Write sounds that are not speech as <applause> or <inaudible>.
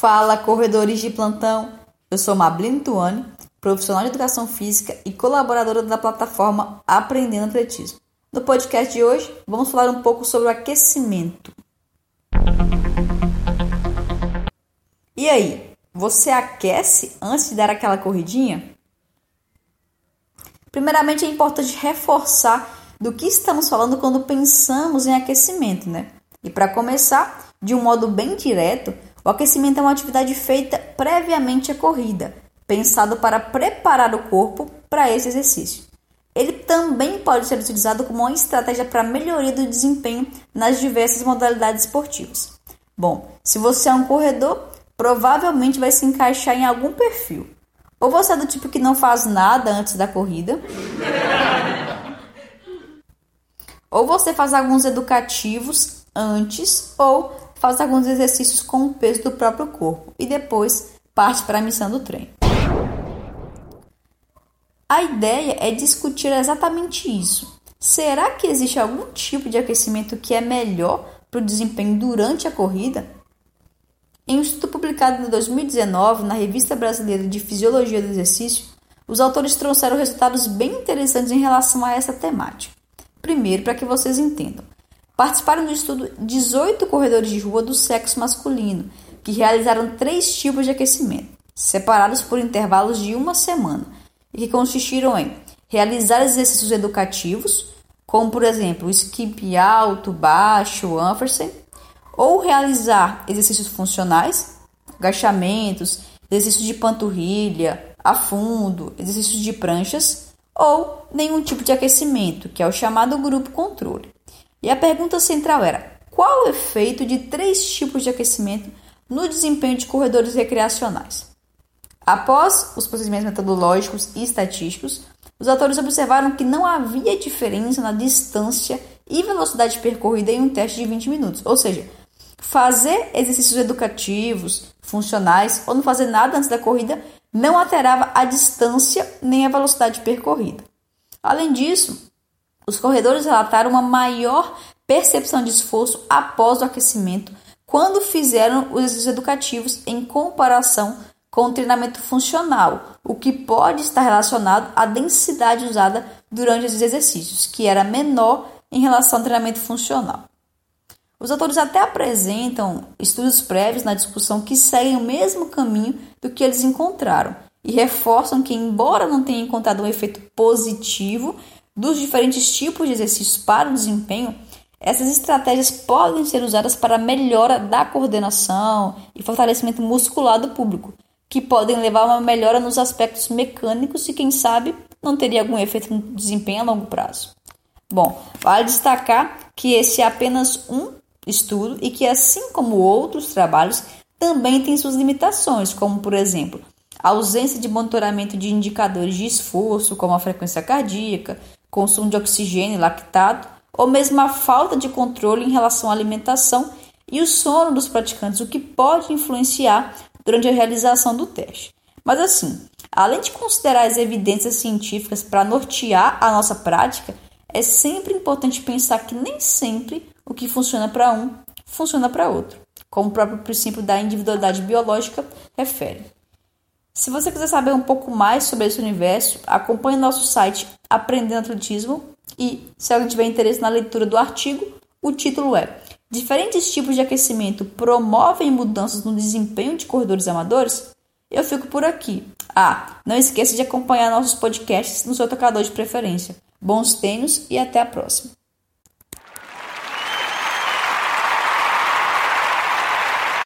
Fala, corredores de plantão! Eu sou Mablino Tuani, profissional de educação física e colaboradora da plataforma Aprendendo Atletismo. No podcast de hoje, vamos falar um pouco sobre o aquecimento. E aí, você aquece antes de dar aquela corridinha? Primeiramente, é importante reforçar do que estamos falando quando pensamos em aquecimento, né? E para começar, de um modo bem direto, o aquecimento é uma atividade feita previamente à corrida, pensado para preparar o corpo para esse exercício. Ele também pode ser utilizado como uma estratégia para melhoria do desempenho nas diversas modalidades esportivas. Bom, se você é um corredor, provavelmente vai se encaixar em algum perfil. Ou você é do tipo que não faz nada antes da corrida, <laughs> ou você faz alguns educativos antes, ou faz alguns exercícios com o peso do próprio corpo e depois parte para a missão do treino. A ideia é discutir exatamente isso. Será que existe algum tipo de aquecimento que é melhor para o desempenho durante a corrida? Em um estudo publicado em 2019 na Revista Brasileira de Fisiologia do Exercício, os autores trouxeram resultados bem interessantes em relação a essa temática. Primeiro, para que vocês entendam, Participaram do estudo 18 corredores de rua do sexo masculino, que realizaram três tipos de aquecimento, separados por intervalos de uma semana, e que consistiram em realizar exercícios educativos, como por exemplo skip alto, baixo, Ampersand, ou realizar exercícios funcionais, agachamentos, exercícios de panturrilha, a fundo, exercícios de pranchas, ou nenhum tipo de aquecimento, que é o chamado grupo controle. E a pergunta central era: qual o efeito de três tipos de aquecimento no desempenho de corredores recreacionais? Após os procedimentos metodológicos e estatísticos, os autores observaram que não havia diferença na distância e velocidade percorrida em um teste de 20 minutos. Ou seja, fazer exercícios educativos, funcionais ou não fazer nada antes da corrida não alterava a distância nem a velocidade percorrida. Além disso, os corredores relataram uma maior percepção de esforço após o aquecimento quando fizeram os exercícios educativos em comparação com o treinamento funcional, o que pode estar relacionado à densidade usada durante esses exercícios, que era menor em relação ao treinamento funcional. Os autores até apresentam estudos prévios na discussão que seguem o mesmo caminho do que eles encontraram e reforçam que, embora não tenham encontrado um efeito positivo dos diferentes tipos de exercícios para o desempenho, essas estratégias podem ser usadas para a melhora da coordenação e fortalecimento muscular do público, que podem levar a uma melhora nos aspectos mecânicos e, quem sabe, não teria algum efeito no desempenho a longo prazo. Bom, vale destacar que esse é apenas um estudo e que, assim como outros trabalhos, também tem suas limitações, como, por exemplo, a ausência de monitoramento de indicadores de esforço, como a frequência cardíaca, consumo de oxigênio lactado, ou mesmo a falta de controle em relação à alimentação e o sono dos praticantes, o que pode influenciar durante a realização do teste. Mas assim, além de considerar as evidências científicas para nortear a nossa prática, é sempre importante pensar que nem sempre o que funciona para um funciona para outro, como o próprio princípio da individualidade biológica refere. Se você quiser saber um pouco mais sobre esse universo, acompanhe nosso site Aprendendo Atletismo e, se alguém tiver interesse na leitura do artigo, o título é Diferentes tipos de aquecimento promovem mudanças no desempenho de corredores amadores? Eu fico por aqui. Ah, não esqueça de acompanhar nossos podcasts no seu tocador de preferência. Bons treinos e até a próxima.